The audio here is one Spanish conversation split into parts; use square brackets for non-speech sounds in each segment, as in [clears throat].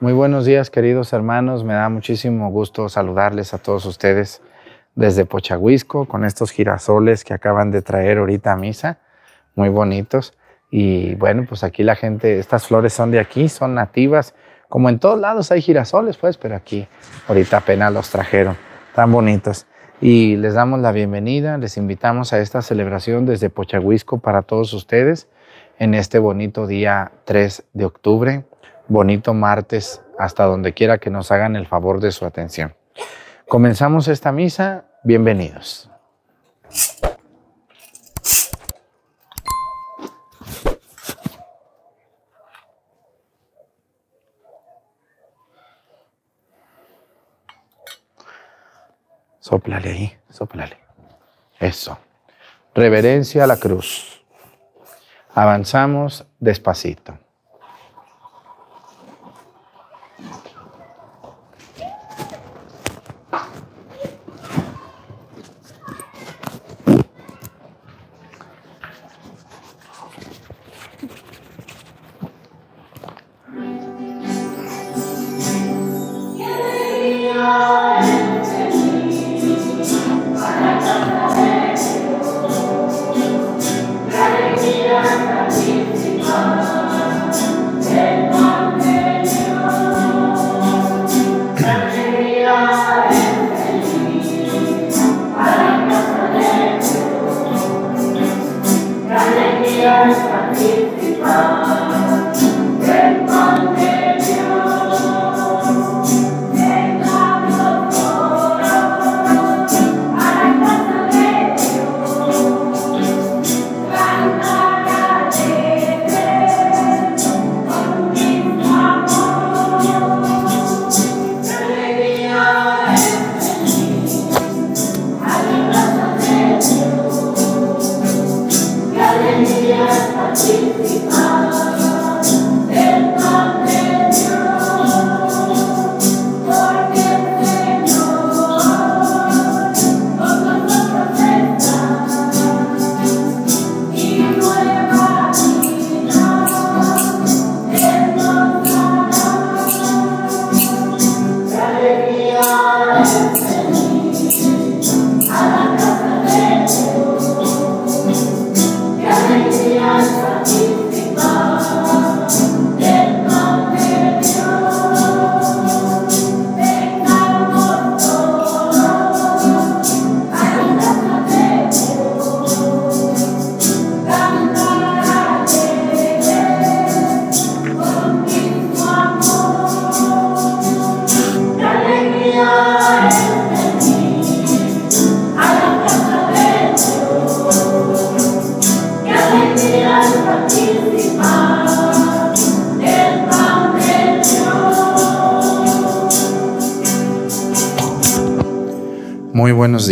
Muy buenos días, queridos hermanos. Me da muchísimo gusto saludarles a todos ustedes desde Pochahuisco con estos girasoles que acaban de traer ahorita a misa, muy bonitos. Y bueno, pues aquí la gente, estas flores son de aquí, son nativas. Como en todos lados hay girasoles, pues, pero aquí ahorita apenas los trajeron, tan bonitos. Y les damos la bienvenida, les invitamos a esta celebración desde Pochahuisco para todos ustedes en este bonito día 3 de octubre, bonito martes, hasta donde quiera que nos hagan el favor de su atención. Comenzamos esta misa, bienvenidos. Sóplale ahí, sóplale. Eso. Reverencia a la cruz. Avanzamos despacito.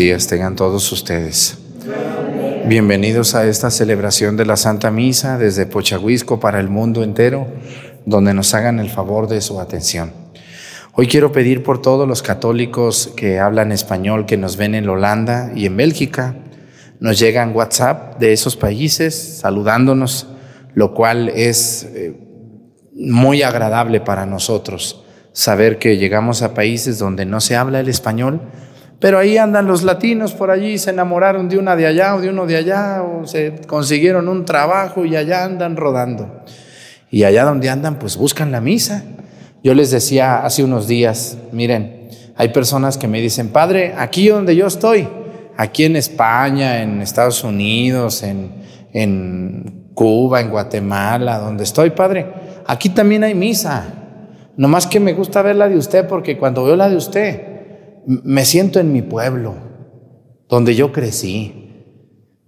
Días tengan todos ustedes. Bienvenidos a esta celebración de la Santa Misa desde Pochahuisco para el mundo entero, donde nos hagan el favor de su atención. Hoy quiero pedir por todos los católicos que hablan español, que nos ven en Holanda y en Bélgica. Nos llegan WhatsApp de esos países saludándonos, lo cual es eh, muy agradable para nosotros saber que llegamos a países donde no se habla el español, pero ahí andan los latinos por allí, se enamoraron de una de allá o de uno de allá, o se consiguieron un trabajo y allá andan rodando. Y allá donde andan, pues buscan la misa. Yo les decía hace unos días, miren, hay personas que me dicen, Padre, aquí donde yo estoy, aquí en España, en Estados Unidos, en, en Cuba, en Guatemala, donde estoy, Padre, aquí también hay misa. No más que me gusta ver la de usted porque cuando veo la de usted, me siento en mi pueblo, donde yo crecí,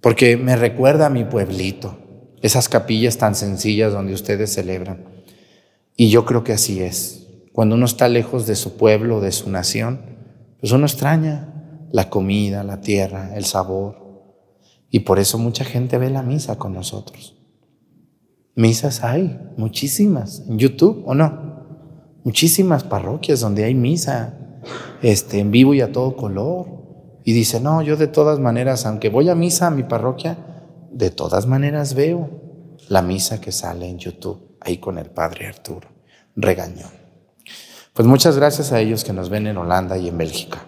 porque me recuerda a mi pueblito, esas capillas tan sencillas donde ustedes celebran. Y yo creo que así es. Cuando uno está lejos de su pueblo, de su nación, pues uno extraña la comida, la tierra, el sabor. Y por eso mucha gente ve la misa con nosotros. Misas hay, muchísimas, en YouTube o no. Muchísimas parroquias donde hay misa este, en vivo y a todo color. Y dice, no, yo de todas maneras, aunque voy a misa a mi parroquia, de todas maneras veo la misa que sale en YouTube, ahí con el Padre Arturo. Regañón. Pues muchas gracias a ellos que nos ven en Holanda y en Bélgica.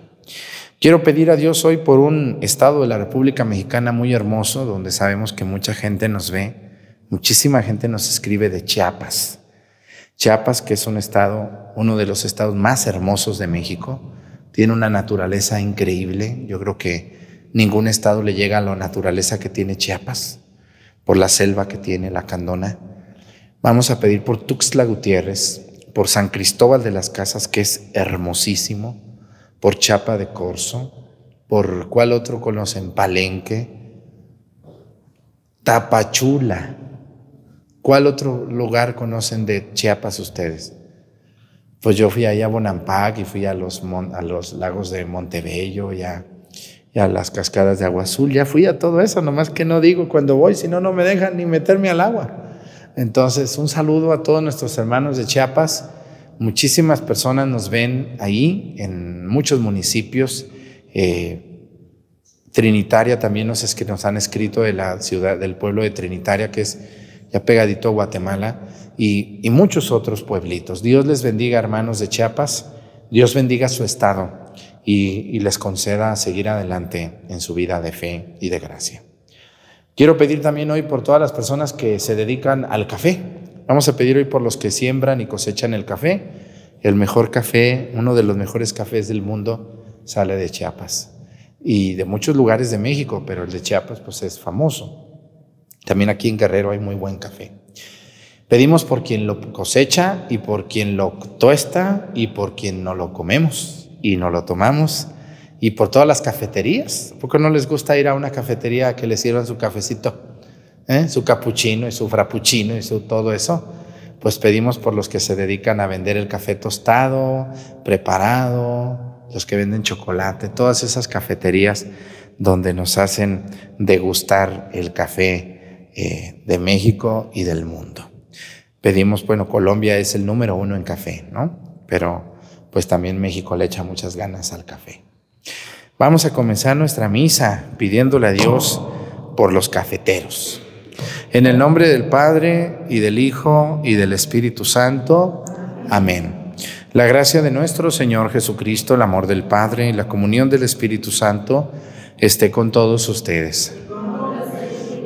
Quiero pedir a Dios hoy por un estado de la República Mexicana muy hermoso, donde sabemos que mucha gente nos ve, muchísima gente nos escribe de Chiapas. Chiapas, que es un estado, uno de los estados más hermosos de México, tiene una naturaleza increíble. Yo creo que ningún estado le llega a la naturaleza que tiene Chiapas, por la selva que tiene la Candona. Vamos a pedir por Tuxtla Gutiérrez, por San Cristóbal de las Casas, que es hermosísimo, por Chapa de Corzo, por cuál otro conocen, Palenque, Tapachula. ¿Cuál otro lugar conocen de Chiapas ustedes? Pues yo fui allá a Bonampak y fui a los, a los lagos de Montebello y a, a las cascadas de Agua Azul. Ya fui a todo eso, nomás que no digo cuando voy, si no, no me dejan ni meterme al agua. Entonces, un saludo a todos nuestros hermanos de Chiapas. Muchísimas personas nos ven ahí, en muchos municipios. Eh, Trinitaria también nos, es que nos han escrito de la ciudad, del pueblo de Trinitaria, que es ya pegadito a Guatemala, y, muchos otros pueblitos. Dios les bendiga, hermanos de Chiapas. Dios bendiga su estado y les conceda seguir adelante en su vida de fe y de gracia. Quiero pedir también hoy por todas las personas que se dedican al café. Vamos a pedir hoy por los que siembran y cosechan el café. El mejor café, uno de los mejores cafés del mundo, sale de Chiapas y de muchos lugares de México, pero el de Chiapas pues es famoso. También aquí en Guerrero hay muy buen café. Pedimos por quien lo cosecha y por quien lo tuesta y por quien no lo comemos y no lo tomamos y por todas las cafeterías. ¿Por qué no les gusta ir a una cafetería que les sirvan su cafecito, ¿eh? su capuchino y su frappuccino y su todo eso? Pues pedimos por los que se dedican a vender el café tostado, preparado, los que venden chocolate, todas esas cafeterías donde nos hacen degustar el café eh, de México y del mundo. Pedimos, bueno, Colombia es el número uno en café, ¿no? Pero pues también México le echa muchas ganas al café. Vamos a comenzar nuestra misa pidiéndole a Dios por los cafeteros. En el nombre del Padre y del Hijo y del Espíritu Santo. Amén. La gracia de nuestro Señor Jesucristo, el amor del Padre y la comunión del Espíritu Santo esté con todos ustedes.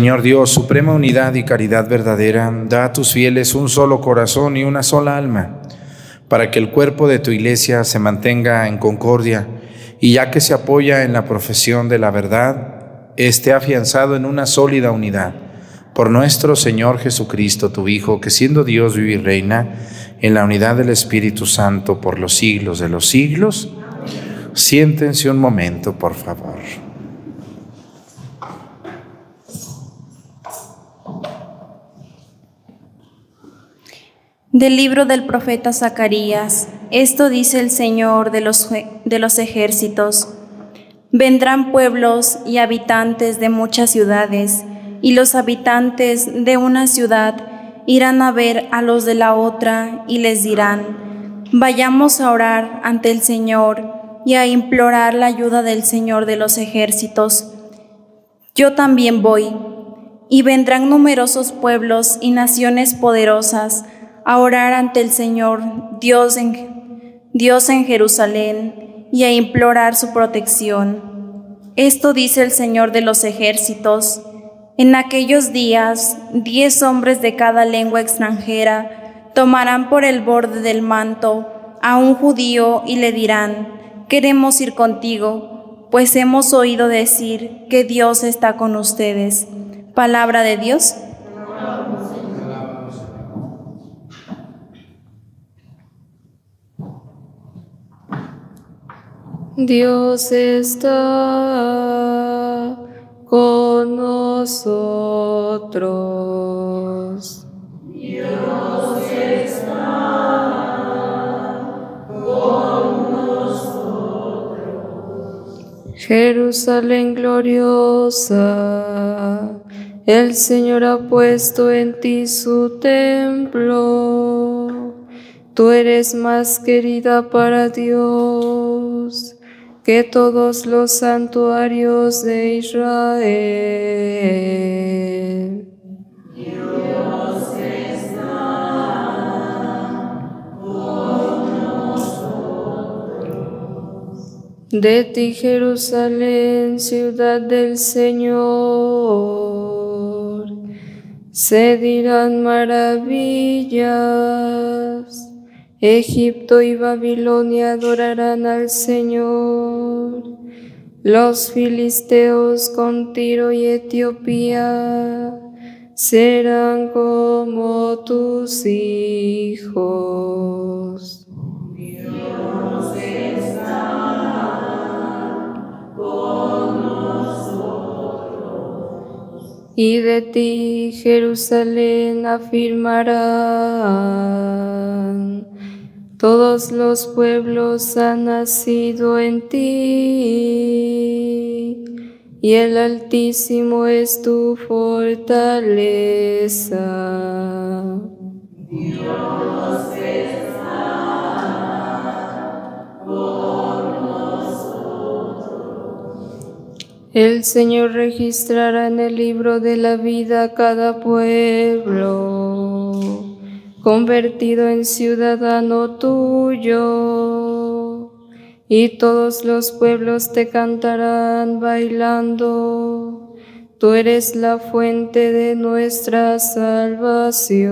Señor Dios, suprema unidad y caridad verdadera, da a tus fieles un solo corazón y una sola alma, para que el cuerpo de tu iglesia se mantenga en concordia y ya que se apoya en la profesión de la verdad, esté afianzado en una sólida unidad. Por nuestro Señor Jesucristo, tu Hijo, que siendo Dios vive y reina en la unidad del Espíritu Santo por los siglos de los siglos. Siéntense un momento, por favor. Del libro del profeta Zacarías, esto dice el Señor de los, de los ejércitos. Vendrán pueblos y habitantes de muchas ciudades, y los habitantes de una ciudad irán a ver a los de la otra y les dirán, vayamos a orar ante el Señor y a implorar la ayuda del Señor de los ejércitos. Yo también voy, y vendrán numerosos pueblos y naciones poderosas a orar ante el Señor, Dios en, Dios en Jerusalén, y a implorar su protección. Esto dice el Señor de los ejércitos. En aquellos días, diez hombres de cada lengua extranjera tomarán por el borde del manto a un judío y le dirán, queremos ir contigo, pues hemos oído decir que Dios está con ustedes. Palabra de Dios. Dios está con nosotros. Dios está con nosotros. Jerusalén gloriosa, el Señor ha puesto en ti su templo. Tú eres más querida para Dios que todos los santuarios de Israel. Dios. De ti, Jerusalén, ciudad del Señor, se dirán maravillas. Egipto y Babilonia adorarán al Señor. Los filisteos con Tiro y Etiopía serán como tus hijos. Dios está con nosotros. Y de ti, Jerusalén, afirmarán todos los pueblos han nacido en ti, y el Altísimo es tu fortaleza. Dios está por nosotros. El Señor registrará en el libro de la vida cada pueblo convertido en ciudadano tuyo, y todos los pueblos te cantarán bailando. Tú eres la fuente de nuestra salvación.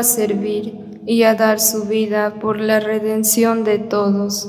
A servir y a dar su vida por la redención de todos.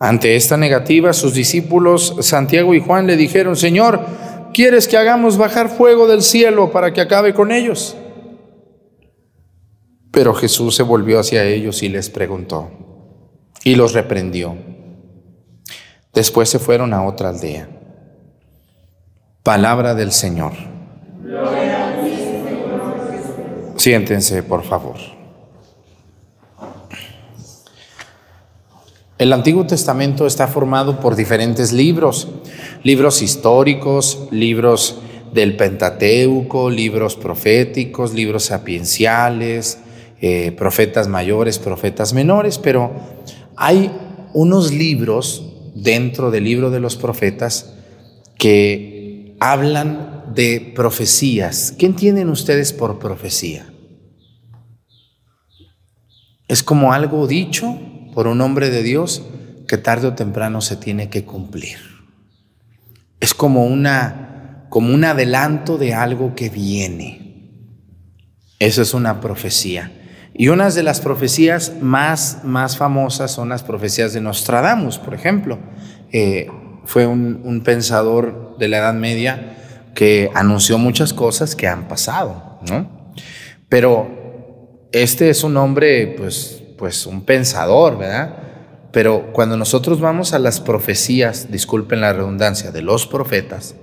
Ante esta negativa, sus discípulos Santiago y Juan le dijeron, Señor, ¿quieres que hagamos bajar fuego del cielo para que acabe con ellos? Pero Jesús se volvió hacia ellos y les preguntó y los reprendió. Después se fueron a otra aldea. Palabra del Señor. Siéntense, por favor. El Antiguo Testamento está formado por diferentes libros, libros históricos, libros del Pentateuco, libros proféticos, libros sapienciales, eh, profetas mayores, profetas menores, pero hay unos libros dentro del libro de los profetas que hablan de profecías. ¿Qué entienden ustedes por profecía? Es como algo dicho por un hombre de Dios que tarde o temprano se tiene que cumplir. Es como una como un adelanto de algo que viene. Eso es una profecía. Y unas de las profecías más, más famosas son las profecías de Nostradamus, por ejemplo. Eh, fue un, un, pensador de la Edad Media que anunció muchas cosas que han pasado, ¿no? Pero este es un hombre, pues, pues un pensador, ¿verdad? Pero cuando nosotros vamos a las profecías, disculpen la redundancia, de los profetas,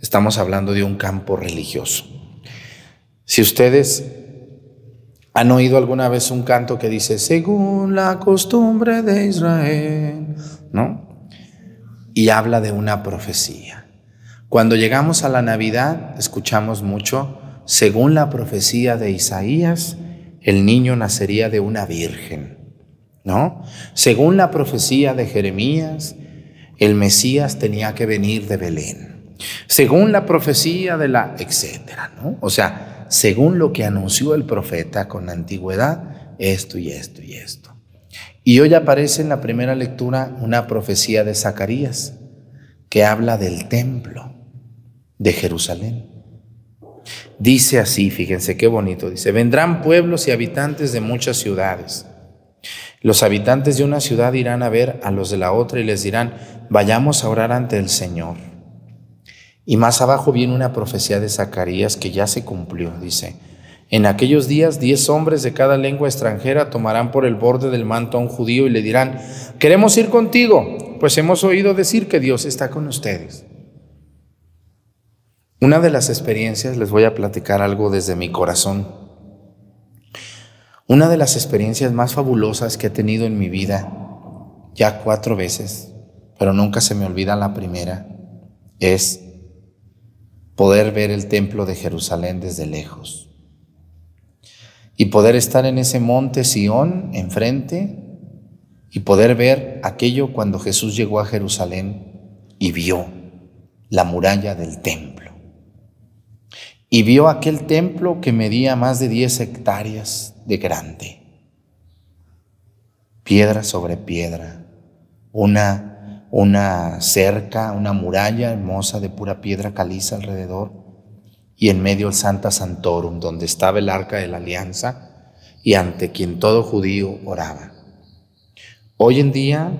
estamos hablando de un campo religioso. Si ustedes ¿Han oído alguna vez un canto que dice, según la costumbre de Israel? ¿No? Y habla de una profecía. Cuando llegamos a la Navidad, escuchamos mucho, según la profecía de Isaías, el niño nacería de una virgen. ¿No? Según la profecía de Jeremías, el Mesías tenía que venir de Belén. Según la profecía de la, etcétera, ¿no? O sea, según lo que anunció el profeta con la antigüedad, esto y esto y esto. Y hoy aparece en la primera lectura una profecía de Zacarías que habla del templo de Jerusalén. Dice así, fíjense qué bonito, dice, vendrán pueblos y habitantes de muchas ciudades. Los habitantes de una ciudad irán a ver a los de la otra y les dirán, vayamos a orar ante el Señor. Y más abajo viene una profecía de Zacarías que ya se cumplió, dice, en aquellos días diez hombres de cada lengua extranjera tomarán por el borde del manto a un judío y le dirán, queremos ir contigo, pues hemos oído decir que Dios está con ustedes. Una de las experiencias, les voy a platicar algo desde mi corazón. Una de las experiencias más fabulosas que he tenido en mi vida, ya cuatro veces, pero nunca se me olvida la primera, es poder ver el templo de Jerusalén desde lejos y poder estar en ese monte Sión enfrente y poder ver aquello cuando Jesús llegó a Jerusalén y vio la muralla del templo. Y vio aquel templo que medía más de 10 hectáreas de grande. Piedra sobre piedra, una una cerca, una muralla hermosa de pura piedra caliza alrededor y en medio el Santa Santorum, donde estaba el arca de la alianza y ante quien todo judío oraba. Hoy en día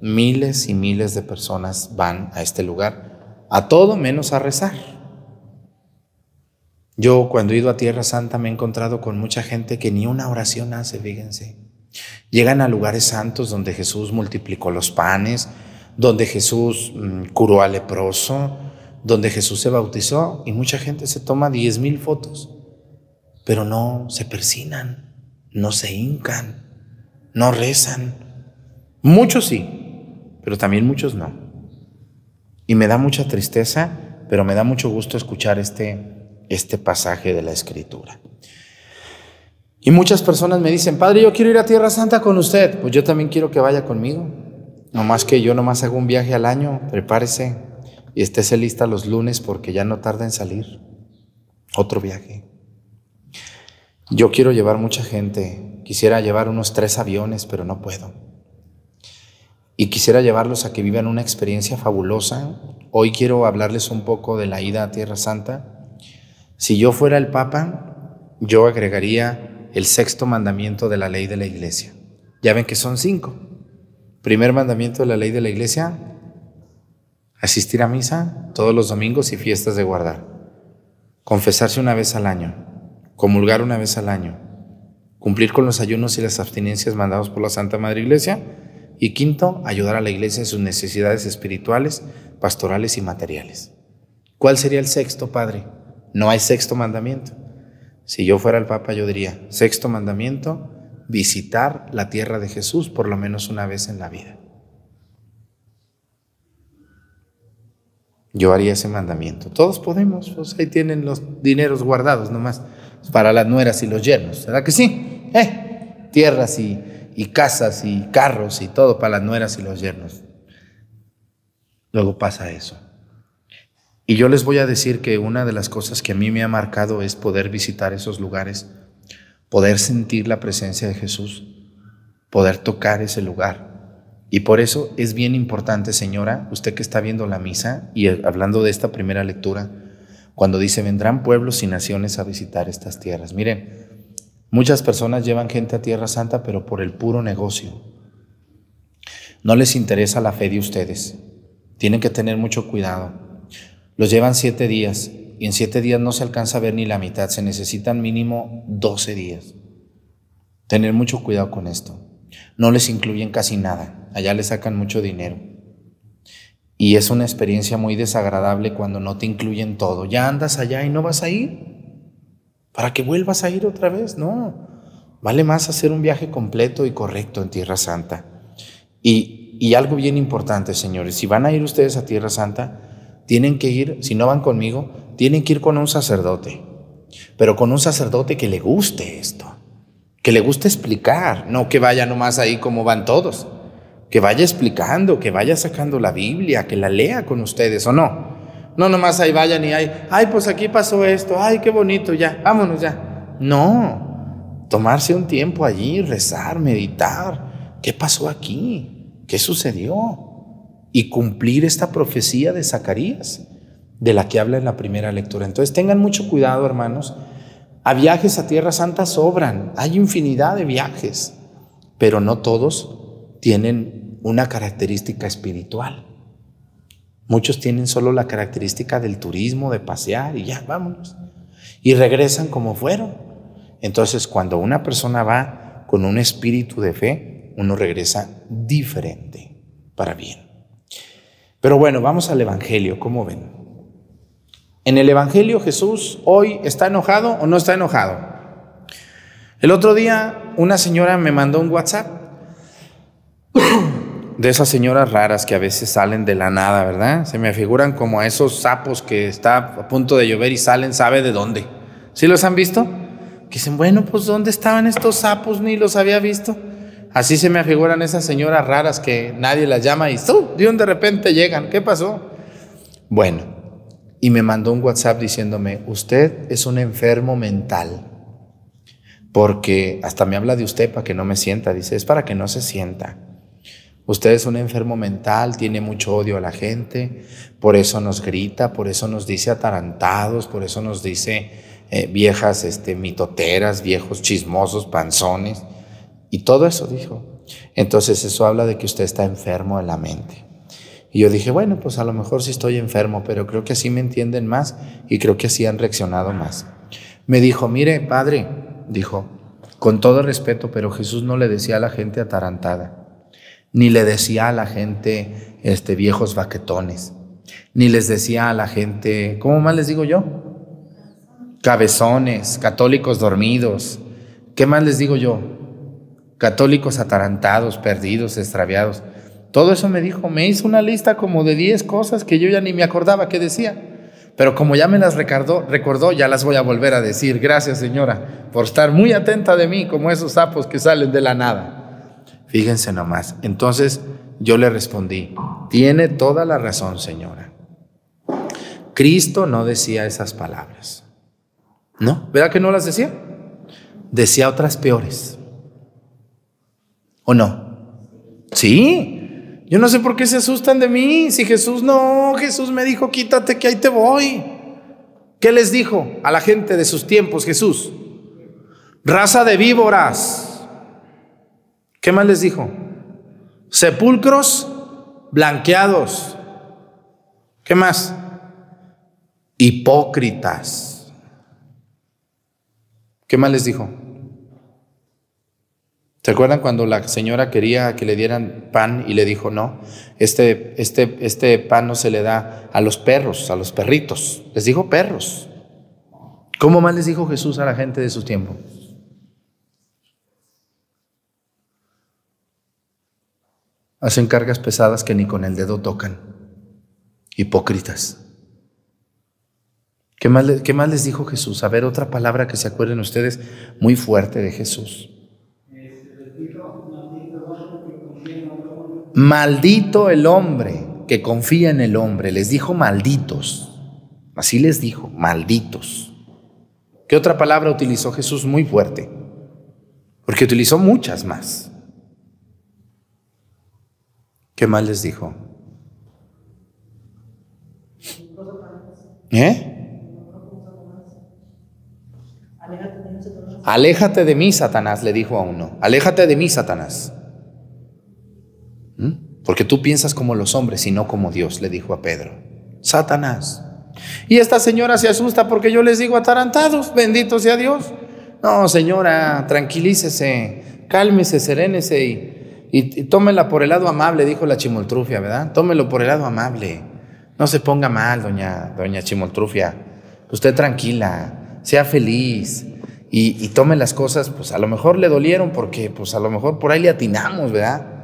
miles y miles de personas van a este lugar, a todo menos a rezar. Yo cuando he ido a Tierra Santa me he encontrado con mucha gente que ni una oración hace, fíjense. Llegan a lugares santos donde Jesús multiplicó los panes, donde Jesús mm, curó al leproso, donde Jesús se bautizó y mucha gente se toma diez mil fotos, pero no se persinan, no se hincan, no rezan. Muchos sí, pero también muchos no. Y me da mucha tristeza, pero me da mucho gusto escuchar este, este pasaje de la Escritura. Y muchas personas me dicen, Padre, yo quiero ir a Tierra Santa con usted. Pues yo también quiero que vaya conmigo. No más que yo nomás hago un viaje al año, prepárese. y estése lista los lunes porque ya no tarda en salir. Otro viaje. Yo quiero llevar mucha gente. Quisiera llevar unos tres aviones, pero no puedo. Y quisiera llevarlos a que vivan una experiencia fabulosa. Hoy quiero hablarles un poco de la ida a Tierra Santa. Si yo fuera el Papa, yo agregaría el sexto mandamiento de la ley de la Iglesia. Ya ven que son cinco. Primer mandamiento de la ley de la Iglesia, asistir a misa todos los domingos y fiestas de guardar. Confesarse una vez al año comulgar una vez al año, cumplir con los ayunos y las abstinencias mandados por la Santa Madre Iglesia, y quinto, ayudar a la Iglesia en sus necesidades espirituales, pastorales y materiales. ¿Cuál sería el sexto, Padre? No hay sexto mandamiento. Si yo fuera el Papa, yo diría, sexto mandamiento, visitar la tierra de Jesús por lo menos una vez en la vida. Yo haría ese mandamiento. Todos podemos, pues ahí tienen los dineros guardados nomás para las nueras y los yernos, ¿verdad que sí? Eh, tierras y, y casas y carros y todo para las nueras y los yernos. Luego pasa eso. Y yo les voy a decir que una de las cosas que a mí me ha marcado es poder visitar esos lugares, poder sentir la presencia de Jesús, poder tocar ese lugar. Y por eso es bien importante, señora, usted que está viendo la misa y hablando de esta primera lectura, cuando dice, vendrán pueblos y naciones a visitar estas tierras. Miren, muchas personas llevan gente a Tierra Santa, pero por el puro negocio. No les interesa la fe de ustedes. Tienen que tener mucho cuidado. Los llevan siete días y en siete días no se alcanza a ver ni la mitad. Se necesitan mínimo doce días. Tener mucho cuidado con esto. No les incluyen casi nada. Allá les sacan mucho dinero. Y es una experiencia muy desagradable cuando no te incluyen todo. Ya andas allá y no vas a ir. Para que vuelvas a ir otra vez, no. Vale más hacer un viaje completo y correcto en Tierra Santa. Y, y algo bien importante, señores, si van a ir ustedes a Tierra Santa, tienen que ir, si no van conmigo, tienen que ir con un sacerdote. Pero con un sacerdote que le guste esto, que le guste explicar, no que vaya nomás ahí como van todos que vaya explicando, que vaya sacando la Biblia, que la lea con ustedes o no. No nomás ahí vayan y hay, ay, pues aquí pasó esto, ay, qué bonito, ya, vámonos ya. No, tomarse un tiempo allí, rezar, meditar, ¿qué pasó aquí? ¿Qué sucedió? Y cumplir esta profecía de Zacarías, de la que habla en la primera lectura. Entonces tengan mucho cuidado, hermanos. A viajes a Tierra Santa sobran, hay infinidad de viajes, pero no todos tienen una característica espiritual. Muchos tienen solo la característica del turismo, de pasear y ya, vámonos. Y regresan como fueron. Entonces, cuando una persona va con un espíritu de fe, uno regresa diferente, para bien. Pero bueno, vamos al Evangelio, ¿cómo ven? En el Evangelio Jesús hoy está enojado o no está enojado. El otro día una señora me mandó un WhatsApp [coughs] de esas señoras raras que a veces salen de la nada, ¿verdad? Se me figuran como a esos sapos que está a punto de llover y salen, ¿sabe de dónde? ¿Sí los han visto? Que dicen, bueno, pues ¿dónde estaban estos sapos? Ni los había visto. Así se me figuran esas señoras raras que nadie las llama y ¡tú! de un de repente llegan. ¿Qué pasó? Bueno, y me mandó un WhatsApp diciéndome, usted es un enfermo mental. Porque hasta me habla de usted para que no me sienta. Dice, es para que no se sienta. Usted es un enfermo mental, tiene mucho odio a la gente, por eso nos grita, por eso nos dice atarantados, por eso nos dice eh, viejas este, mitoteras, viejos chismosos, panzones, y todo eso dijo. Entonces eso habla de que usted está enfermo de la mente. Y yo dije, bueno, pues a lo mejor sí estoy enfermo, pero creo que así me entienden más y creo que así han reaccionado más. Me dijo, mire, padre, dijo, con todo respeto, pero Jesús no le decía a la gente atarantada ni le decía a la gente este, viejos baquetones, ni les decía a la gente, ¿cómo más les digo yo? Cabezones, católicos dormidos. ¿Qué más les digo yo? Católicos atarantados, perdidos, extraviados. Todo eso me dijo, me hizo una lista como de 10 cosas que yo ya ni me acordaba que decía. Pero como ya me las recordó, recordó, ya las voy a volver a decir. Gracias, señora, por estar muy atenta de mí, como esos sapos que salen de la nada. Fíjense nomás. Entonces yo le respondí, tiene toda la razón, señora. Cristo no decía esas palabras. ¿No? ¿Verdad que no las decía? Decía otras peores. ¿O no? Sí. Yo no sé por qué se asustan de mí. Si Jesús no, Jesús me dijo, quítate que ahí te voy. ¿Qué les dijo a la gente de sus tiempos Jesús? Raza de víboras. ¿Qué más les dijo? Sepulcros blanqueados. ¿Qué más? Hipócritas. ¿Qué más les dijo? ¿Se acuerdan cuando la señora quería que le dieran pan y le dijo, no, este, este, este pan no se le da a los perros, a los perritos? Les dijo perros. ¿Cómo más les dijo Jesús a la gente de su tiempo? Hacen cargas pesadas que ni con el dedo tocan. Hipócritas. ¿Qué más, ¿Qué más, les dijo Jesús? A ver, otra palabra que se acuerden ustedes muy fuerte de Jesús. Maldito el hombre que confía en el hombre. Les dijo malditos. Así les dijo, malditos. ¿Qué otra palabra utilizó Jesús muy fuerte? Porque utilizó muchas más. ¿Qué más les dijo? ¿Eh? Aléjate de mí, Satanás, le dijo a uno. Aléjate de mí, Satanás. ¿Mm? Porque tú piensas como los hombres y no como Dios, le dijo a Pedro. Satanás. Y esta señora se asusta porque yo les digo atarantados, bendito sea Dios. No, señora, tranquilícese, cálmese, serénese y y, tómela por el lado amable, dijo la chimoltrufia, ¿verdad? Tómelo por el lado amable. No se ponga mal, doña, doña chimoltrufia. Usted tranquila, sea feliz y, y, tome las cosas, pues a lo mejor le dolieron porque pues a lo mejor por ahí le atinamos, ¿verdad?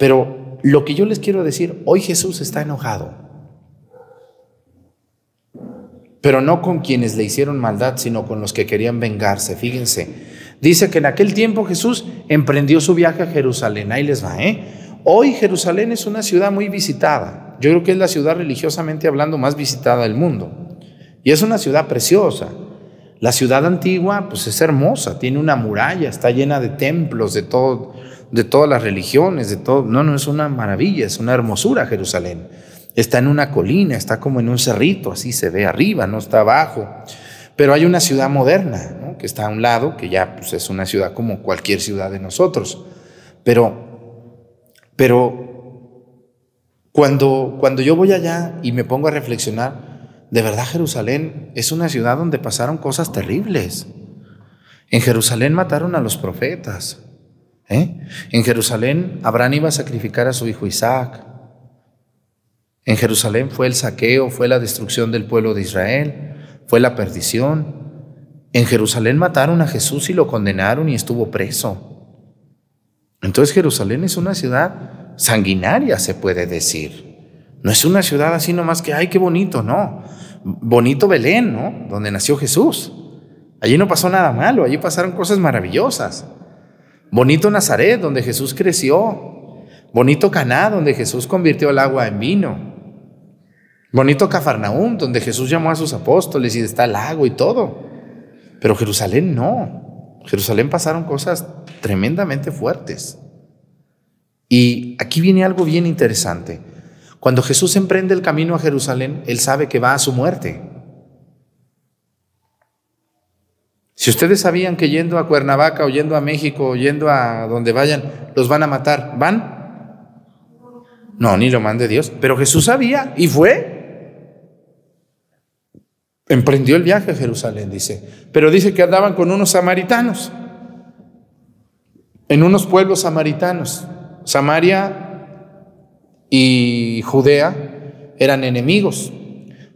Pero lo que yo les quiero decir, hoy Jesús está enojado. Pero no con quienes le hicieron maldad, sino con los que querían vengarse. Fíjense, Dice que en aquel tiempo Jesús emprendió su viaje a Jerusalén. Ahí les va, ¿eh? Hoy Jerusalén es una ciudad muy visitada. Yo creo que es la ciudad religiosamente hablando más visitada del mundo. Y es una ciudad preciosa. La ciudad antigua, pues es hermosa, tiene una muralla, está llena de templos de todo, de todas las religiones, de todo. No, no es una maravilla, es una hermosura Jerusalén. Está en una colina, está como en un cerrito, así se ve arriba, no está abajo. Pero hay una ciudad moderna, que está a un lado, que ya pues, es una ciudad como cualquier ciudad de nosotros. Pero, pero cuando, cuando yo voy allá y me pongo a reflexionar, de verdad Jerusalén es una ciudad donde pasaron cosas terribles. En Jerusalén mataron a los profetas. ¿Eh? En Jerusalén Abraham iba a sacrificar a su hijo Isaac. En Jerusalén fue el saqueo, fue la destrucción del pueblo de Israel fue la perdición. En Jerusalén mataron a Jesús y lo condenaron y estuvo preso. Entonces Jerusalén es una ciudad sanguinaria, se puede decir. No es una ciudad así nomás que, ay, qué bonito, no. Bonito Belén, ¿no? Donde nació Jesús. Allí no pasó nada malo, allí pasaron cosas maravillosas. Bonito Nazaret, donde Jesús creció. Bonito Caná, donde Jesús convirtió el agua en vino. Bonito Cafarnaúm, donde Jesús llamó a sus apóstoles y está el lago y todo. Pero Jerusalén no. Jerusalén pasaron cosas tremendamente fuertes. Y aquí viene algo bien interesante. Cuando Jesús emprende el camino a Jerusalén, Él sabe que va a su muerte. Si ustedes sabían que yendo a Cuernavaca o yendo a México o yendo a donde vayan, los van a matar, ¿van? No, ni lo mande Dios. Pero Jesús sabía y fue emprendió el viaje a Jerusalén, dice. Pero dice que andaban con unos samaritanos, en unos pueblos samaritanos. Samaria y Judea eran enemigos,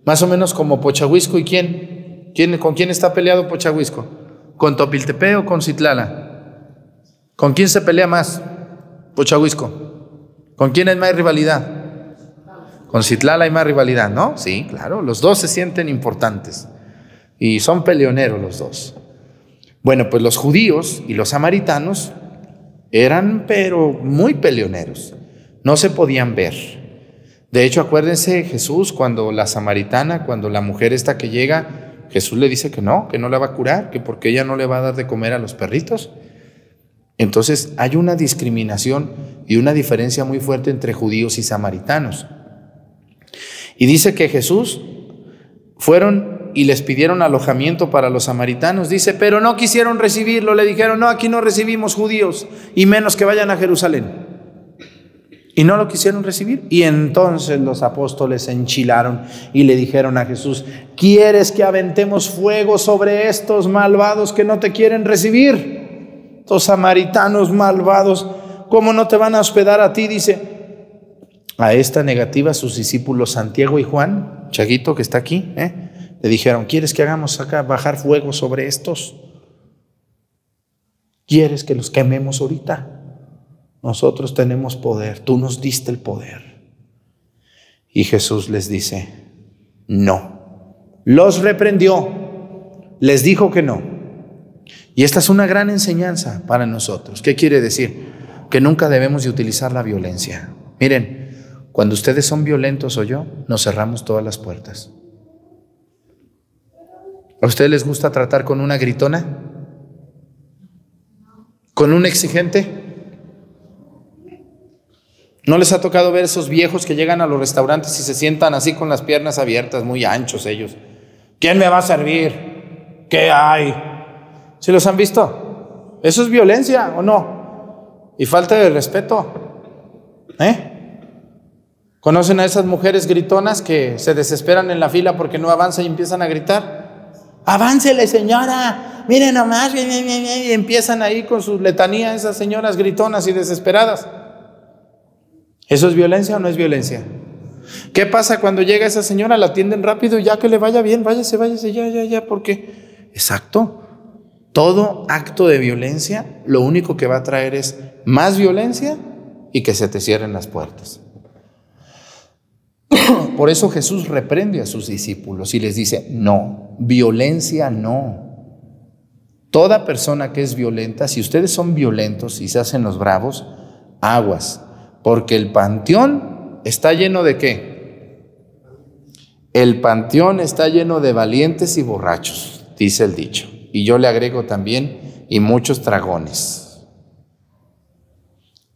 más o menos como Pochahuisco y quién. ¿Quién ¿Con quién está peleado Pochahuisco? ¿Con Topiltepe o con Citlala? ¿Con quién se pelea más Pochahuisco? ¿Con quién es más rivalidad? Con Citlala hay más rivalidad, ¿no? Sí, claro, los dos se sienten importantes y son peleoneros los dos. Bueno, pues los judíos y los samaritanos eran pero muy peleoneros, no se podían ver. De hecho, acuérdense Jesús cuando la samaritana, cuando la mujer esta que llega, Jesús le dice que no, que no la va a curar, que porque ella no le va a dar de comer a los perritos. Entonces hay una discriminación y una diferencia muy fuerte entre judíos y samaritanos. Y dice que Jesús fueron y les pidieron alojamiento para los samaritanos. Dice, pero no quisieron recibirlo. Le dijeron, no, aquí no recibimos judíos y menos que vayan a Jerusalén. Y no lo quisieron recibir. Y entonces los apóstoles se enchilaron y le dijeron a Jesús, ¿quieres que aventemos fuego sobre estos malvados que no te quieren recibir? Estos samaritanos malvados, ¿cómo no te van a hospedar a ti? Dice, a esta negativa sus discípulos Santiago y Juan, Chaguito que está aquí, ¿eh? le dijeron, ¿quieres que hagamos acá bajar fuego sobre estos? ¿Quieres que los quememos ahorita? Nosotros tenemos poder, tú nos diste el poder. Y Jesús les dice, no. Los reprendió, les dijo que no. Y esta es una gran enseñanza para nosotros. ¿Qué quiere decir? Que nunca debemos de utilizar la violencia. Miren, cuando ustedes son violentos o yo, nos cerramos todas las puertas. ¿A ustedes les gusta tratar con una gritona? ¿Con un exigente? ¿No les ha tocado ver esos viejos que llegan a los restaurantes y se sientan así con las piernas abiertas, muy anchos ellos? ¿Quién me va a servir? ¿Qué hay? ¿Sí los han visto? ¿Eso es violencia o no? Y falta de respeto. ¿Eh? ¿Conocen a esas mujeres gritonas que se desesperan en la fila porque no avanza y empiezan a gritar? ¡Aváncele, señora! Miren nomás, y empiezan ahí con su letanía esas señoras gritonas y desesperadas. ¿Eso es violencia o no es violencia? ¿Qué pasa cuando llega esa señora? La atienden rápido y ya que le vaya bien, váyase, váyase, ya, ya, ya, porque... Exacto. Todo acto de violencia lo único que va a traer es más violencia y que se te cierren las puertas. [coughs] Por eso Jesús reprende a sus discípulos y les dice, no, violencia no. Toda persona que es violenta, si ustedes son violentos y se hacen los bravos, aguas, porque el panteón está lleno de qué? El panteón está lleno de valientes y borrachos, dice el dicho. Y yo le agrego también, y muchos dragones.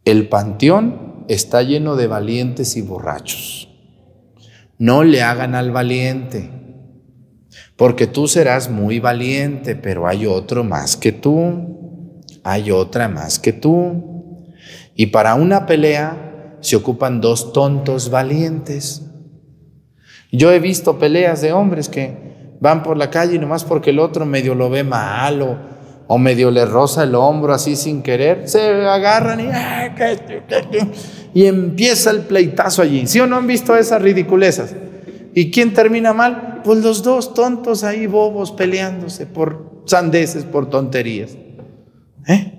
El panteón está lleno de valientes y borrachos. No le hagan al valiente, porque tú serás muy valiente, pero hay otro más que tú, hay otra más que tú. Y para una pelea se ocupan dos tontos valientes. Yo he visto peleas de hombres que van por la calle y nomás porque el otro medio lo ve malo o medio le roza el hombro así sin querer, se agarran y, ah, y empieza el pleitazo allí. ¿Sí o no han visto esas ridiculezas? ¿Y quién termina mal? Pues los dos tontos ahí bobos peleándose por sandeces, por tonterías. ¿Eh?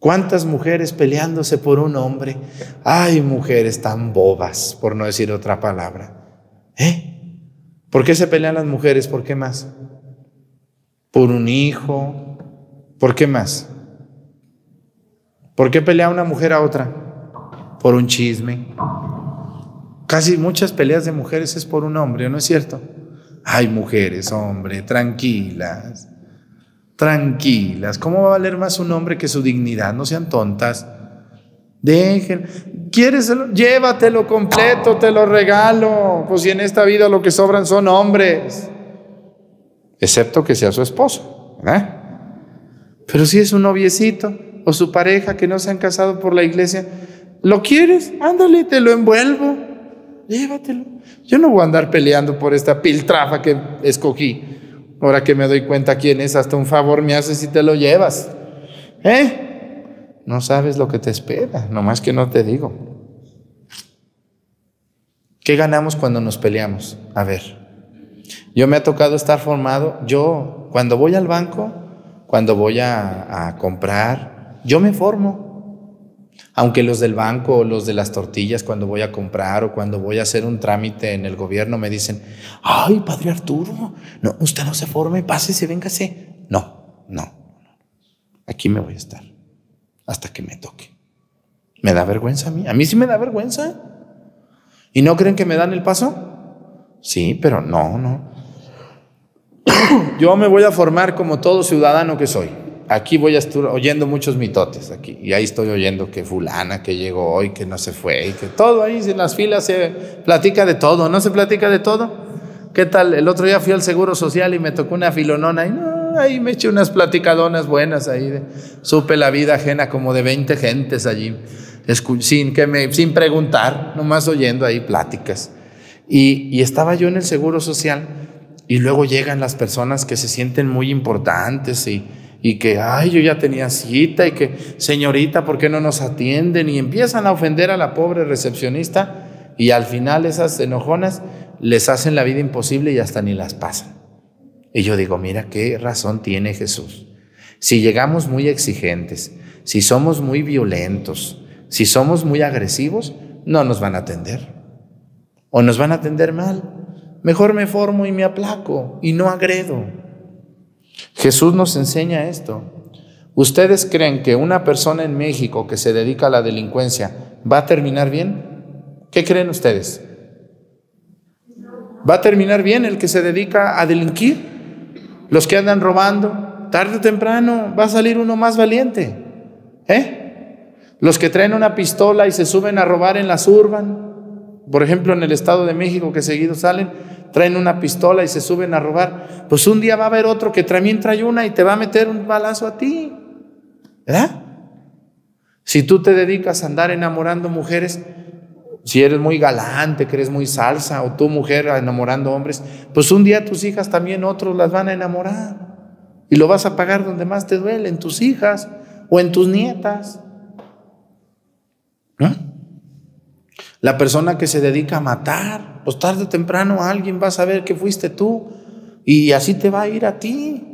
¿Cuántas mujeres peleándose por un hombre? Ay, mujeres tan bobas, por no decir otra palabra. ¿Eh? ¿Por qué se pelean las mujeres? ¿Por qué más? Por un hijo. ¿Por qué más? ¿Por qué pelea una mujer a otra? Por un chisme. Casi muchas peleas de mujeres es por un hombre, ¿no es cierto? Ay, mujeres, hombre, tranquilas tranquilas. ¿Cómo va a valer más un hombre que su dignidad? No sean tontas. Dejen. ¿Quieres? Llévatelo completo, te lo regalo. Pues si en esta vida lo que sobran son hombres. Excepto que sea su esposo. Pero si es un noviecito o su pareja que no se han casado por la iglesia, ¿lo quieres? Ándale, te lo envuelvo. Llévatelo. Yo no voy a andar peleando por esta piltrafa que escogí. Ahora que me doy cuenta quién es, hasta un favor me haces si te lo llevas. ¿Eh? No sabes lo que te espera, nomás que no te digo. ¿Qué ganamos cuando nos peleamos? A ver, yo me ha tocado estar formado, yo cuando voy al banco, cuando voy a, a comprar, yo me formo. Aunque los del banco o los de las tortillas cuando voy a comprar o cuando voy a hacer un trámite en el gobierno me dicen, ay, padre Arturo, no, usted no se forme, pásese, véngase. No, no, aquí me voy a estar hasta que me toque. ¿Me da vergüenza a mí? A mí sí me da vergüenza. ¿Y no creen que me dan el paso? Sí, pero no, no. [clears throat] Yo me voy a formar como todo ciudadano que soy. Aquí voy a estar oyendo muchos mitotes aquí. Y ahí estoy oyendo que fulana, que llegó hoy, que no se fue, y que todo ahí en las filas se platica de todo. ¿No se platica de todo? ¿Qué tal? El otro día fui al Seguro Social y me tocó una filonona y no, ahí me eché unas platicadonas buenas ahí. supe la vida ajena como de 20 gentes allí, sin, que me, sin preguntar, nomás oyendo ahí pláticas. Y, y estaba yo en el Seguro Social y luego llegan las personas que se sienten muy importantes y y que, ay, yo ya tenía cita y que, señorita, ¿por qué no nos atienden? Y empiezan a ofender a la pobre recepcionista y al final esas enojonas les hacen la vida imposible y hasta ni las pasan. Y yo digo, mira, qué razón tiene Jesús. Si llegamos muy exigentes, si somos muy violentos, si somos muy agresivos, no nos van a atender. O nos van a atender mal. Mejor me formo y me aplaco y no agredo. Jesús nos enseña esto. ¿Ustedes creen que una persona en México que se dedica a la delincuencia va a terminar bien? ¿Qué creen ustedes? ¿Va a terminar bien el que se dedica a delinquir? Los que andan robando, tarde o temprano va a salir uno más valiente. ¿Eh? Los que traen una pistola y se suben a robar en las urban, por ejemplo en el Estado de México que seguido salen, traen una pistola y se suben a robar, pues un día va a haber otro que también trae una y te va a meter un balazo a ti. ¿Verdad? Si tú te dedicas a andar enamorando mujeres, si eres muy galante, que eres muy salsa, o tú mujer enamorando hombres, pues un día tus hijas también otros las van a enamorar. Y lo vas a pagar donde más te duele, en tus hijas o en tus nietas. ¿No? La persona que se dedica a matar, pues tarde o temprano alguien va a saber que fuiste tú y así te va a ir a ti.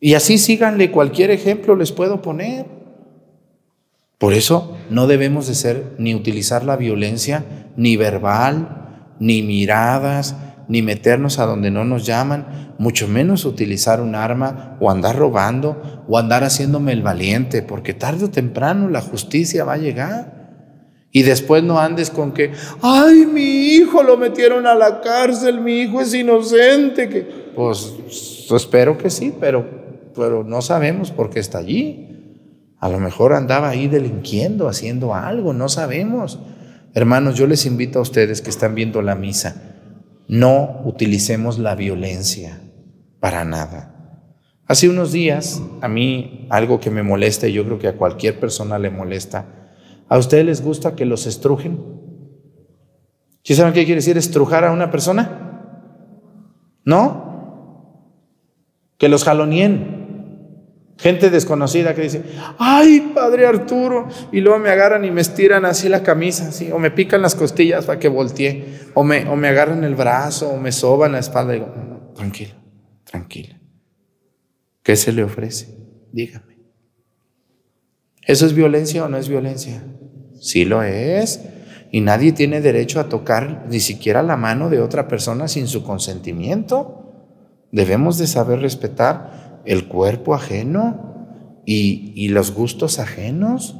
Y así síganle cualquier ejemplo les puedo poner. Por eso no debemos de ser ni utilizar la violencia ni verbal, ni miradas, ni meternos a donde no nos llaman, mucho menos utilizar un arma o andar robando o andar haciéndome el valiente, porque tarde o temprano la justicia va a llegar. Y después no andes con que, ay, mi hijo lo metieron a la cárcel, mi hijo es inocente. Que... Pues, espero que sí, pero, pero no sabemos por qué está allí. A lo mejor andaba ahí delinquiendo, haciendo algo, no sabemos. Hermanos, yo les invito a ustedes que están viendo la misa, no utilicemos la violencia para nada. Hace unos días, a mí algo que me molesta y yo creo que a cualquier persona le molesta, ¿A ustedes les gusta que los estrujen? ¿Sí saben qué quiere decir estrujar a una persona? ¿No? Que los jalonien. Gente desconocida que dice, ay, padre Arturo, y luego me agarran y me estiran así la camisa, o me pican las costillas para que voltee, o me, o me agarran el brazo, o me soban la espalda. Y digo, tranquilo, tranquila. ¿Qué se le ofrece? Dígame. ¿Eso es violencia o no es violencia? Sí lo es. Y nadie tiene derecho a tocar ni siquiera la mano de otra persona sin su consentimiento. Debemos de saber respetar el cuerpo ajeno y, y los gustos ajenos.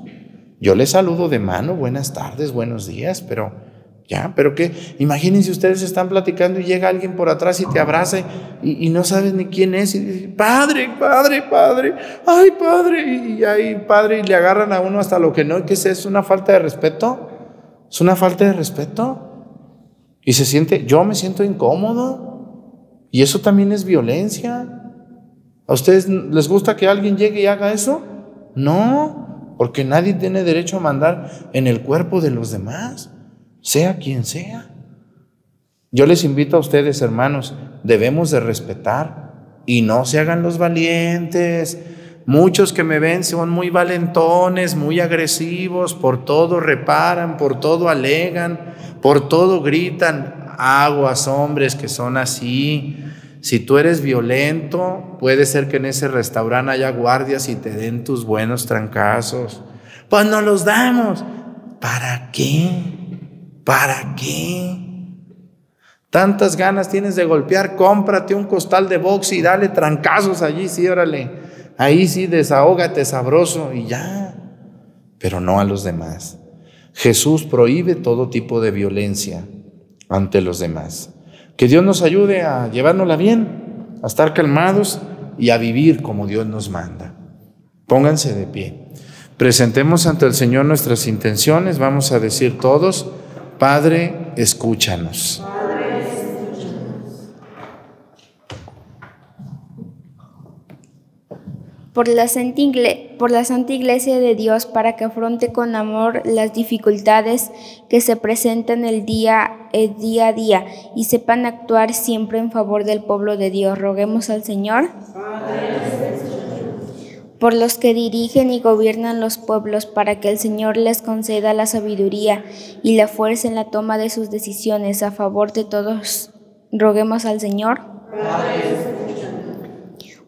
Yo les saludo de mano, buenas tardes, buenos días, pero ya, pero qué, imagínense ustedes están platicando y llega alguien por atrás y te abraza y, no sabes ni quién es y dice, padre, padre, padre, ay, padre, y, ahí, padre, y le agarran a uno hasta lo que no, que es, es una falta de respeto, es una falta de respeto. Y se siente, yo me siento incómodo y eso también es violencia. ¿A ustedes les gusta que alguien llegue y haga eso? No, porque nadie tiene derecho a mandar en el cuerpo de los demás sea quien sea. Yo les invito a ustedes, hermanos, debemos de respetar y no se hagan los valientes. Muchos que me ven son muy valentones, muy agresivos, por todo reparan, por todo alegan, por todo gritan. Aguas, hombres que son así. Si tú eres violento, puede ser que en ese restaurante haya guardias y te den tus buenos trancazos. Pues no los damos. ¿Para qué? ¿Para qué? Tantas ganas tienes de golpear, cómprate un costal de box y dale trancazos allí, sí, órale. Ahí sí, desahógate sabroso y ya. Pero no a los demás. Jesús prohíbe todo tipo de violencia ante los demás. Que Dios nos ayude a llevárnosla bien, a estar calmados y a vivir como Dios nos manda. Pónganse de pie. Presentemos ante el Señor nuestras intenciones. Vamos a decir todos, Padre, escúchanos. por la, Santa por la Santa Iglesia de Dios para que afronte con amor las dificultades que se presentan el día, el día a día y sepan actuar siempre en favor del pueblo de Dios. Roguemos al Señor. Por los que dirigen y gobiernan los pueblos para que el Señor les conceda la sabiduría y la fuerza en la toma de sus decisiones a favor de todos. Roguemos al Señor.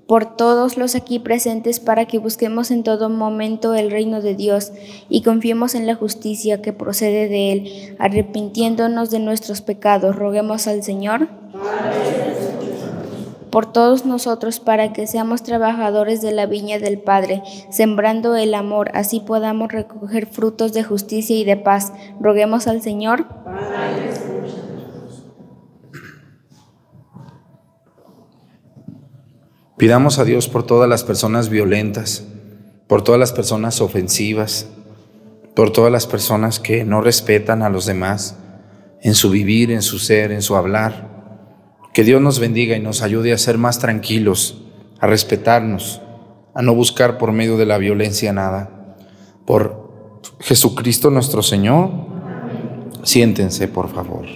Por todos los aquí presentes para que busquemos en todo momento el reino de Dios y confiemos en la justicia que procede de Él, arrepintiéndonos de nuestros pecados. Roguemos al Señor. Por todos nosotros para que seamos trabajadores de la viña del Padre, sembrando el amor, así podamos recoger frutos de justicia y de paz. Roguemos al Señor. Pidamos a Dios por todas las personas violentas, por todas las personas ofensivas, por todas las personas que no respetan a los demás en su vivir, en su ser, en su hablar. Que Dios nos bendiga y nos ayude a ser más tranquilos, a respetarnos, a no buscar por medio de la violencia nada. Por Jesucristo nuestro Señor, siéntense por favor.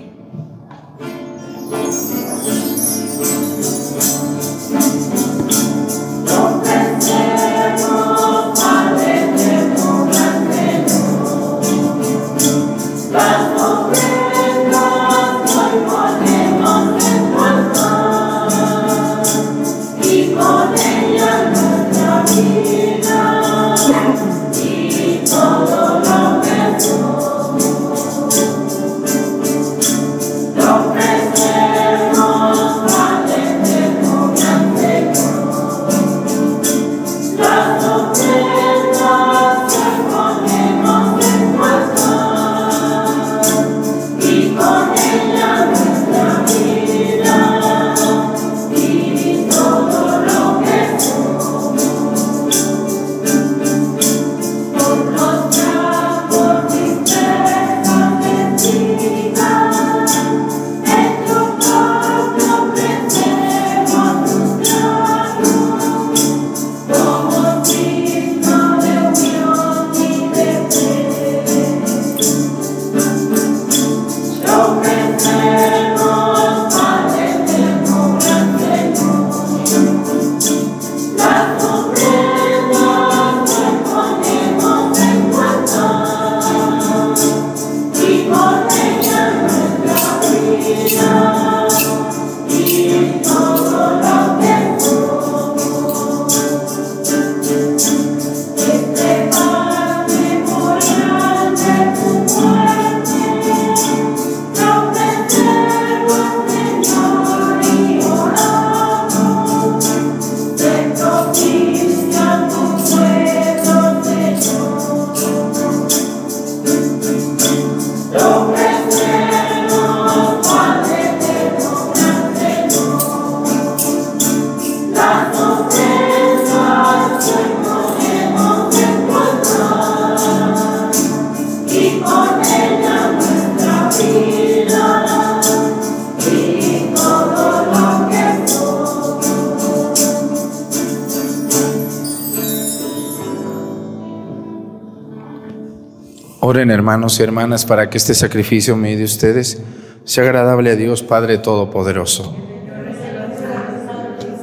Oren hermanos y hermanas para que este sacrificio mío de ustedes sea agradable a Dios Padre Todopoderoso.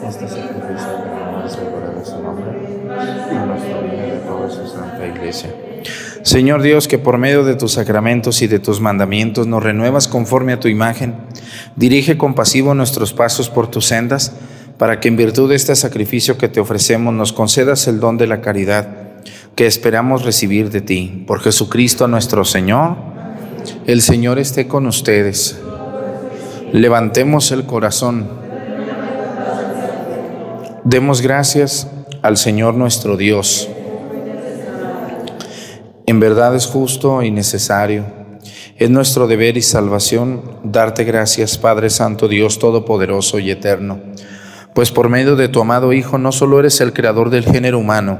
Este sacrificio su nombre, de toda su santa iglesia. Señor Dios, que por medio de tus sacramentos y de tus mandamientos nos renuevas conforme a tu imagen, dirige compasivo nuestros pasos por tus sendas, para que en virtud de este sacrificio que te ofrecemos nos concedas el don de la caridad que esperamos recibir de ti. Por Jesucristo nuestro Señor, el Señor esté con ustedes. Levantemos el corazón. Demos gracias al Señor nuestro Dios. En verdad es justo y necesario. Es nuestro deber y salvación darte gracias, Padre Santo, Dios Todopoderoso y Eterno, pues por medio de tu amado Hijo no solo eres el creador del género humano,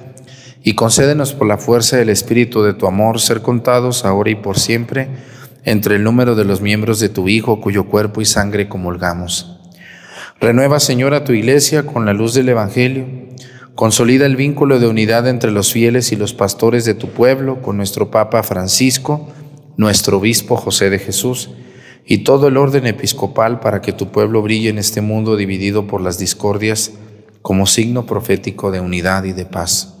y concédenos por la fuerza del Espíritu de tu amor ser contados ahora y por siempre entre el número de los miembros de tu Hijo cuyo cuerpo y sangre comulgamos. Renueva, Señor, a tu iglesia con la luz del Evangelio. Consolida el vínculo de unidad entre los fieles y los pastores de tu pueblo con nuestro Papa Francisco, nuestro Obispo José de Jesús y todo el orden episcopal para que tu pueblo brille en este mundo dividido por las discordias como signo profético de unidad y de paz.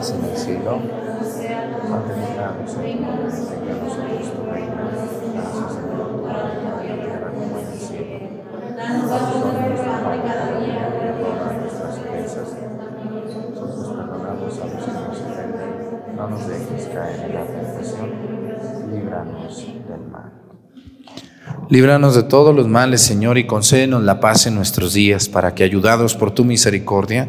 estás en el cielo, santificado sea tu nombre, venga a nosotros tu reino, hágase Señor tu la tierra como en el cielo. Danos hoy nuestro pan de cada día, perdona nuestras ofensas, nosotros perdonamos a los que nos ofenden, no nos dejes caer en la tentación, líbranos del mal. Líbranos de todos los males, Señor, y concédenos la paz en nuestros días, para que, ayudados por tu misericordia,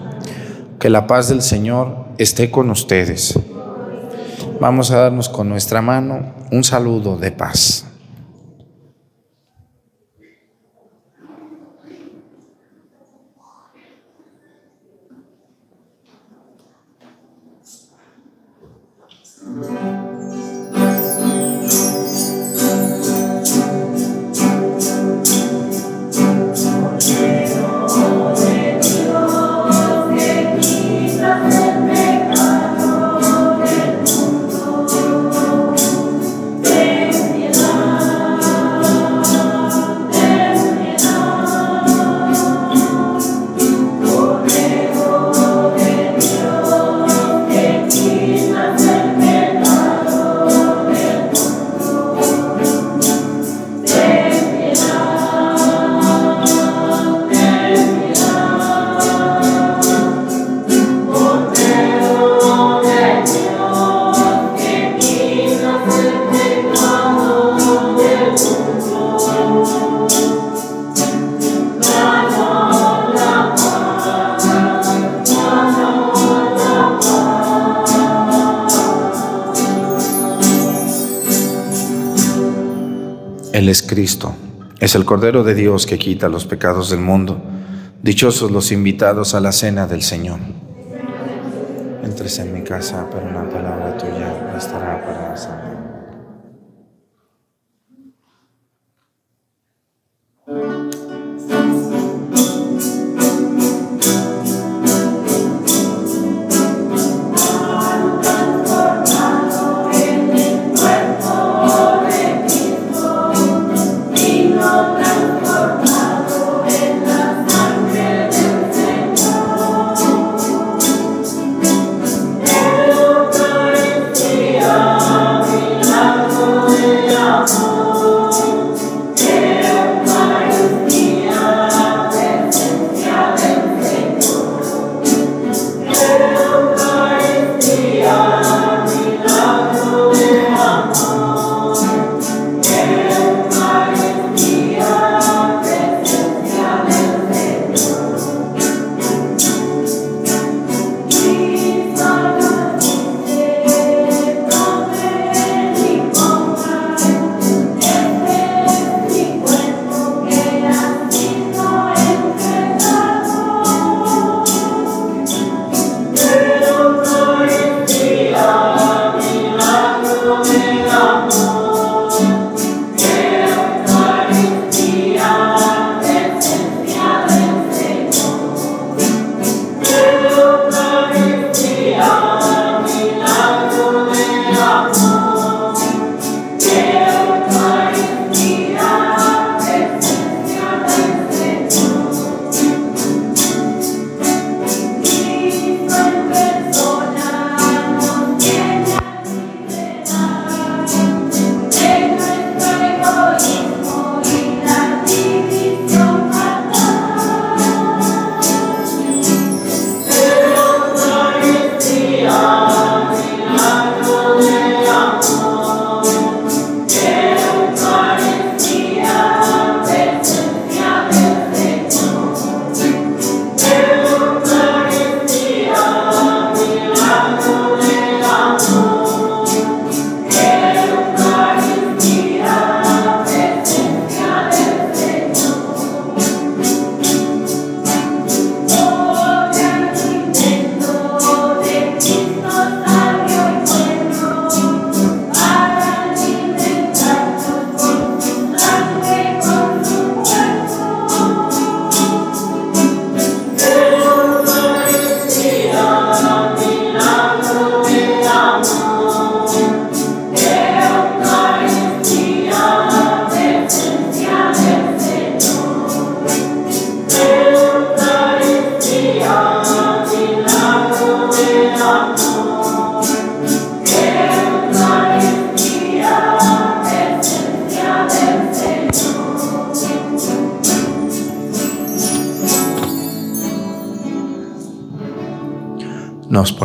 que la paz del Señor esté con ustedes. Vamos a darnos con nuestra mano un saludo de paz. Es el Cordero de Dios que quita los pecados del mundo. Dichosos los invitados a la cena del Señor. Entres en mi casa, pero una palabra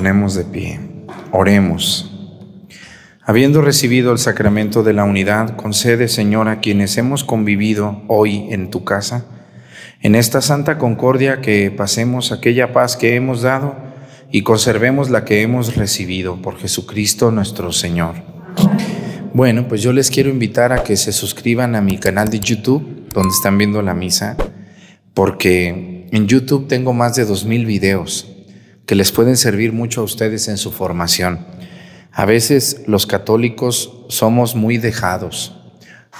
de pie. Oremos. Habiendo recibido el sacramento de la unidad, concede, Señor, a quienes hemos convivido hoy en tu casa, en esta santa concordia que pasemos aquella paz que hemos dado y conservemos la que hemos recibido por Jesucristo nuestro Señor. Bueno, pues yo les quiero invitar a que se suscriban a mi canal de YouTube, donde están viendo la misa, porque en YouTube tengo más de dos mil videos que les pueden servir mucho a ustedes en su formación. A veces los católicos somos muy dejados,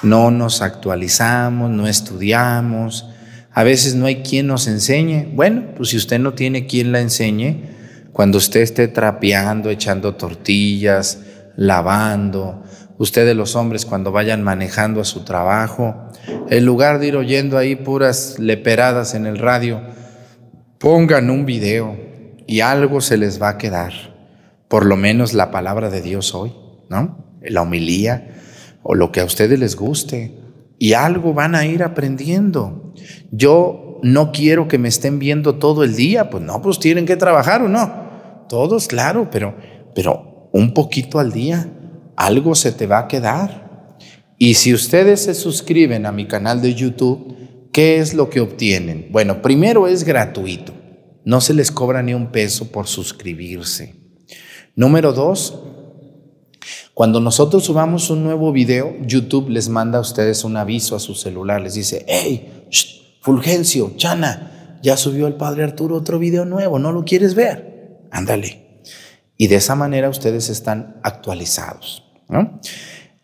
no nos actualizamos, no estudiamos, a veces no hay quien nos enseñe. Bueno, pues si usted no tiene quien la enseñe, cuando usted esté trapeando, echando tortillas, lavando, ustedes los hombres cuando vayan manejando a su trabajo, en lugar de ir oyendo ahí puras leperadas en el radio, pongan un video y algo se les va a quedar por lo menos la palabra de Dios hoy, ¿no? La homilía o lo que a ustedes les guste. Y algo van a ir aprendiendo. Yo no quiero que me estén viendo todo el día, pues no, pues tienen que trabajar o no. Todos, claro, pero, pero un poquito al día, algo se te va a quedar. Y si ustedes se suscriben a mi canal de YouTube, ¿qué es lo que obtienen? Bueno, primero es gratuito. No se les cobra ni un peso por suscribirse. Número dos, cuando nosotros subamos un nuevo video, YouTube les manda a ustedes un aviso a su celular, les dice, hey, Fulgencio, Chana, ya subió el Padre Arturo otro video nuevo, ¿no lo quieres ver? Ándale. Y de esa manera ustedes están actualizados.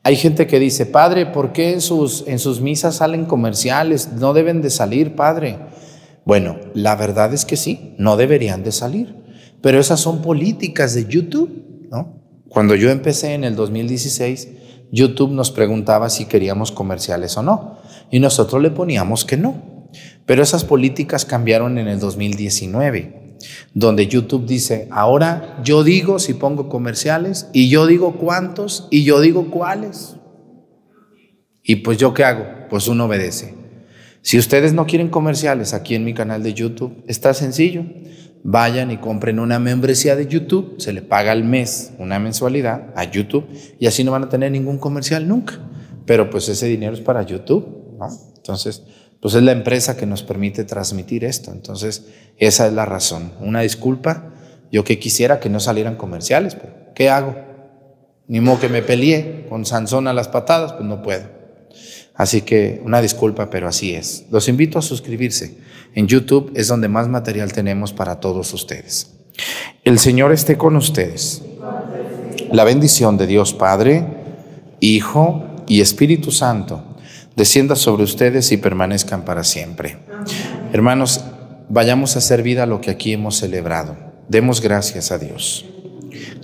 Hay gente que dice, Padre, ¿por qué en sus, en sus misas salen comerciales? No deben de salir, Padre. Bueno, la verdad es que sí, no deberían de salir. Pero esas son políticas de YouTube, ¿no? Cuando yo empecé en el 2016, YouTube nos preguntaba si queríamos comerciales o no, y nosotros le poníamos que no. Pero esas políticas cambiaron en el 2019, donde YouTube dice, ahora yo digo si pongo comerciales, y yo digo cuántos, y yo digo cuáles. Y pues yo qué hago? Pues uno obedece. Si ustedes no quieren comerciales aquí en mi canal de YouTube, está sencillo vayan y compren una membresía de YouTube, se le paga al mes una mensualidad a YouTube y así no van a tener ningún comercial nunca. Pero pues ese dinero es para YouTube, ¿no? Entonces, pues es la empresa que nos permite transmitir esto. Entonces, esa es la razón. Una disculpa, yo que quisiera que no salieran comerciales, pero ¿qué hago? Ni modo que me peleé con Sansón a las patadas, pues no puedo. Así que una disculpa, pero así es. Los invito a suscribirse. En YouTube es donde más material tenemos para todos ustedes. El Señor esté con ustedes. La bendición de Dios Padre, Hijo y Espíritu Santo descienda sobre ustedes y permanezcan para siempre. Hermanos, vayamos a hacer vida lo que aquí hemos celebrado. Demos gracias a Dios.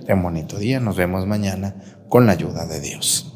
Un bonito día, nos vemos mañana con la ayuda de Dios.